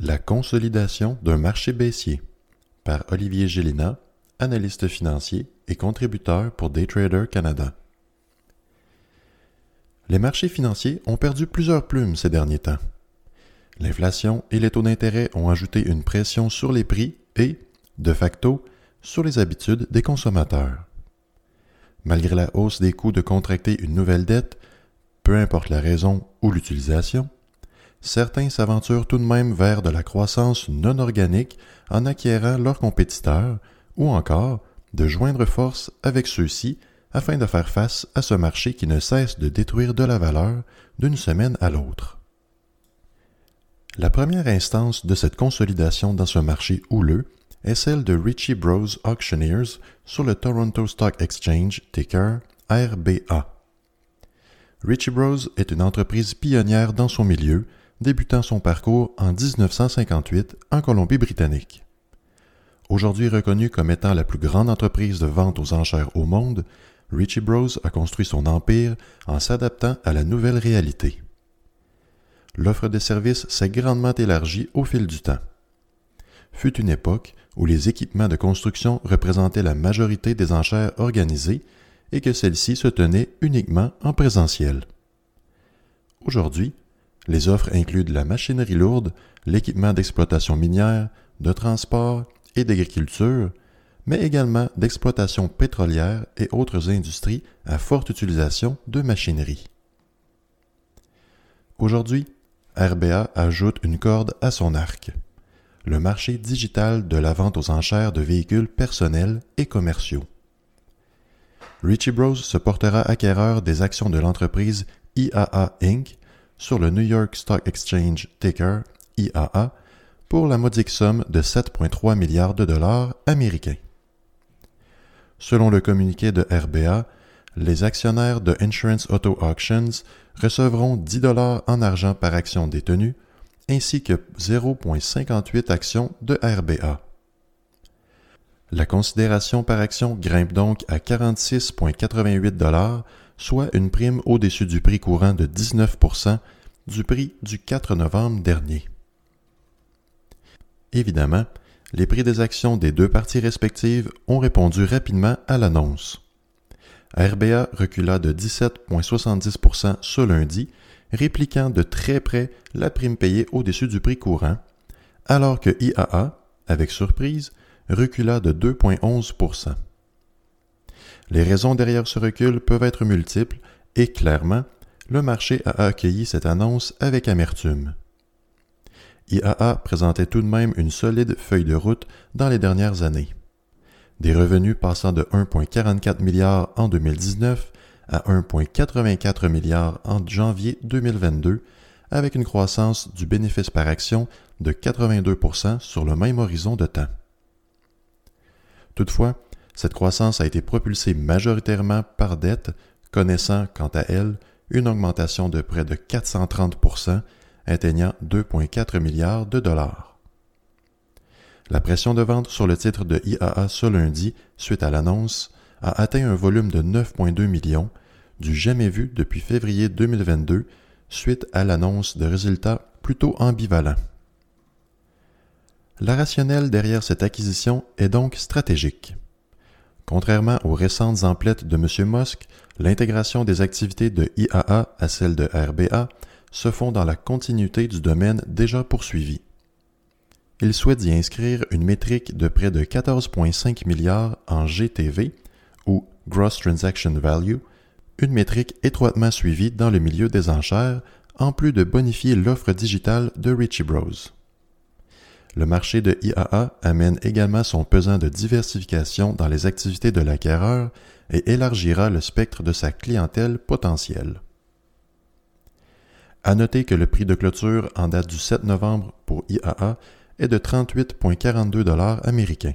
La consolidation d'un marché baissier par Olivier Gélina, analyste financier et contributeur pour Daytrader Canada. Les marchés financiers ont perdu plusieurs plumes ces derniers temps. L'inflation et les taux d'intérêt ont ajouté une pression sur les prix et, de facto, sur les habitudes des consommateurs. Malgré la hausse des coûts de contracter une nouvelle dette, peu importe la raison ou l'utilisation, certains s'aventurent tout de même vers de la croissance non organique en acquérant leurs compétiteurs ou encore de joindre force avec ceux-ci afin de faire face à ce marché qui ne cesse de détruire de la valeur d'une semaine à l'autre. La première instance de cette consolidation dans ce marché houleux est celle de Richie Bros Auctioneers sur le Toronto Stock Exchange, ticker RBA. Richie Bros est une entreprise pionnière dans son milieu, débutant son parcours en 1958 en Colombie-Britannique. Aujourd'hui reconnue comme étant la plus grande entreprise de vente aux enchères au monde, Richie Bros a construit son empire en s'adaptant à la nouvelle réalité. L'offre de services s'est grandement élargie au fil du temps. Fut une époque où les équipements de construction représentaient la majorité des enchères organisées et que celles-ci se tenaient uniquement en présentiel. Aujourd'hui, les offres incluent la machinerie lourde, l'équipement d'exploitation minière, de transport et d'agriculture, mais également d'exploitation pétrolière et autres industries à forte utilisation de machinerie. Aujourd'hui, RBA ajoute une corde à son arc le marché digital de la vente aux enchères de véhicules personnels et commerciaux. Richie Bros se portera acquéreur des actions de l'entreprise IAA Inc. sur le New York Stock Exchange ticker IAA pour la modique somme de 7,3 milliards de dollars américains. Selon le communiqué de RBA, les actionnaires de Insurance Auto Auctions recevront 10 dollars en argent par action détenue ainsi que 0,58 actions de RBA. La considération par action grimpe donc à 46,88 soit une prime au-dessus du prix courant de 19% du prix du 4 novembre dernier. Évidemment, les prix des actions des deux parties respectives ont répondu rapidement à l'annonce. RBA recula de 17,70% ce lundi répliquant de très près la prime payée au-dessus du prix courant, alors que IAA, avec surprise, recula de 2,11 Les raisons derrière ce recul peuvent être multiples et clairement, le marché a accueilli cette annonce avec amertume. IAA présentait tout de même une solide feuille de route dans les dernières années. Des revenus passant de 1,44 milliards en 2019 à 1,84 milliard en janvier 2022, avec une croissance du bénéfice par action de 82% sur le même horizon de temps. Toutefois, cette croissance a été propulsée majoritairement par dette, connaissant quant à elle une augmentation de près de 430% atteignant 2,4 milliards de dollars. La pression de vente sur le titre de IAA ce lundi, suite à l'annonce, a atteint un volume de 9,2 millions, du jamais vu depuis février 2022, suite à l'annonce de résultats plutôt ambivalents. La rationnelle derrière cette acquisition est donc stratégique. Contrairement aux récentes emplettes de M. Musk, l'intégration des activités de IAA à celles de RBA se font dans la continuité du domaine déjà poursuivi. Il souhaite y inscrire une métrique de près de 14,5 milliards en GTV, ou Gross Transaction Value, une métrique étroitement suivie dans le milieu des enchères, en plus de bonifier l'offre digitale de Richie Bros. Le marché de IAA amène également son pesant de diversification dans les activités de l'acquéreur et élargira le spectre de sa clientèle potentielle. À noter que le prix de clôture en date du 7 novembre pour IAA est de 38,42 dollars américains.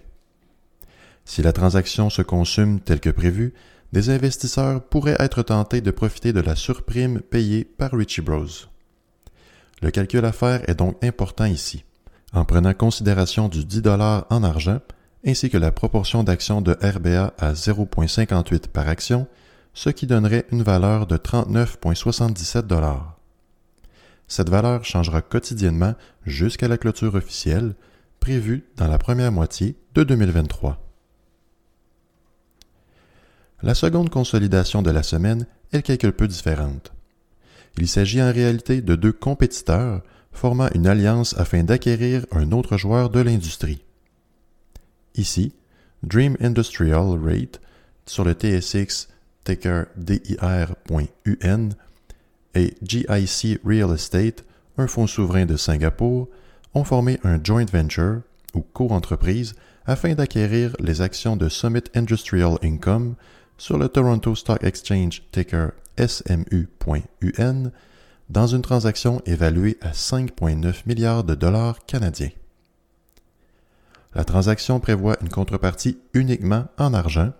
Si la transaction se consume tel que prévu, des investisseurs pourraient être tentés de profiter de la surprime payée par Richie Bros. Le calcul à faire est donc important ici. En prenant considération du 10 en argent, ainsi que la proportion d'actions de RBA à 0,58 par action, ce qui donnerait une valeur de 39,77 Cette valeur changera quotidiennement jusqu'à la clôture officielle, prévue dans la première moitié de 2023. La seconde consolidation de la semaine est quelque peu différente. Il s'agit en réalité de deux compétiteurs formant une alliance afin d'acquérir un autre joueur de l'industrie. Ici, Dream Industrial Rate sur le TSX ticker DIR.UN et GIC Real Estate, un fonds souverain de Singapour, ont formé un joint venture ou co-entreprise afin d'acquérir les actions de Summit Industrial Income sur le Toronto Stock Exchange ticker SMU.UN dans une transaction évaluée à 5,9 milliards de dollars canadiens. La transaction prévoit une contrepartie uniquement en argent,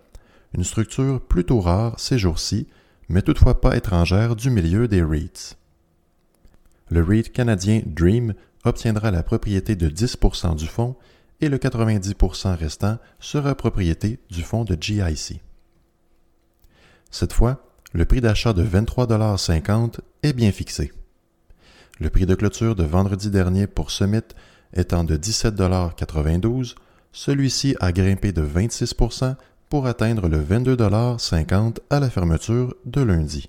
une structure plutôt rare ces jours-ci, mais toutefois pas étrangère du milieu des REITs. Le REIT canadien Dream obtiendra la propriété de 10% du fonds et le 90% restant sera propriété du fonds de GIC. Cette fois, le prix d'achat de 23,50 est bien fixé. Le prix de clôture de vendredi dernier pour Summit étant de 17,92 celui-ci a grimpé de 26% pour atteindre le 22,50 à la fermeture de lundi.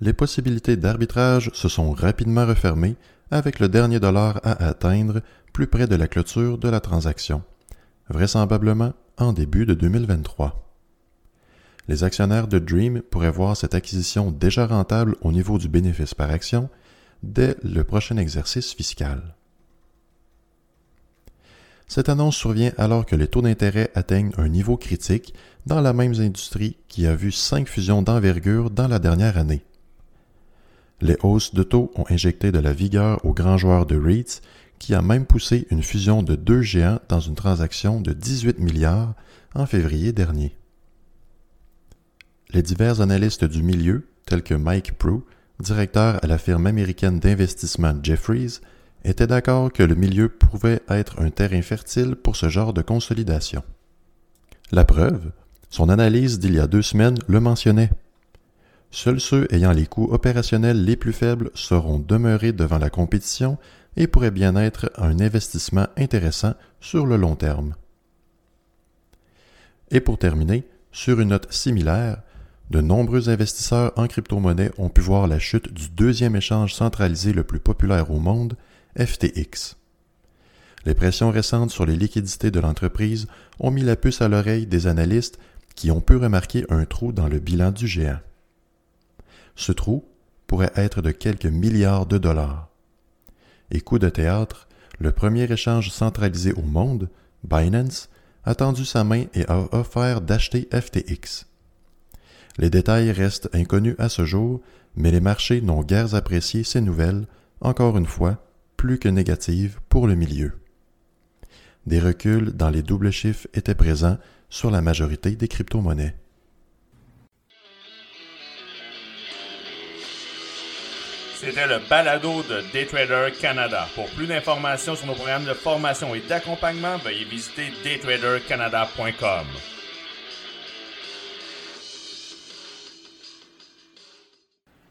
Les possibilités d'arbitrage se sont rapidement refermées avec le dernier dollar à atteindre plus près de la clôture de la transaction, vraisemblablement en début de 2023. Les actionnaires de Dream pourraient voir cette acquisition déjà rentable au niveau du bénéfice par action dès le prochain exercice fiscal. Cette annonce survient alors que les taux d'intérêt atteignent un niveau critique dans la même industrie qui a vu cinq fusions d'envergure dans la dernière année. Les hausses de taux ont injecté de la vigueur aux grands joueurs de REITs qui a même poussé une fusion de deux géants dans une transaction de 18 milliards en février dernier. Les divers analystes du milieu, tels que Mike Prue, directeur à la firme américaine d'investissement Jeffries, était d'accord que le milieu pouvait être un terrain fertile pour ce genre de consolidation. La preuve, son analyse d'il y a deux semaines le mentionnait. Seuls ceux ayant les coûts opérationnels les plus faibles seront demeurés devant la compétition et pourraient bien être un investissement intéressant sur le long terme. Et pour terminer, sur une note similaire, de nombreux investisseurs en crypto-monnaie ont pu voir la chute du deuxième échange centralisé le plus populaire au monde, FTX. Les pressions récentes sur les liquidités de l'entreprise ont mis la puce à l'oreille des analystes qui ont pu remarquer un trou dans le bilan du géant. Ce trou pourrait être de quelques milliards de dollars. Et coup de théâtre, le premier échange centralisé au monde, Binance, a tendu sa main et a offert d'acheter FTX. Les détails restent inconnus à ce jour, mais les marchés n'ont guère apprécié ces nouvelles, encore une fois, plus que négative pour le milieu. Des reculs dans les doubles chiffres étaient présents sur la majorité des crypto-monnaies. C'était le balado de Daytrader Canada. Pour plus d'informations sur nos programmes de formation et d'accompagnement, veuillez visiter daytradercanada.com.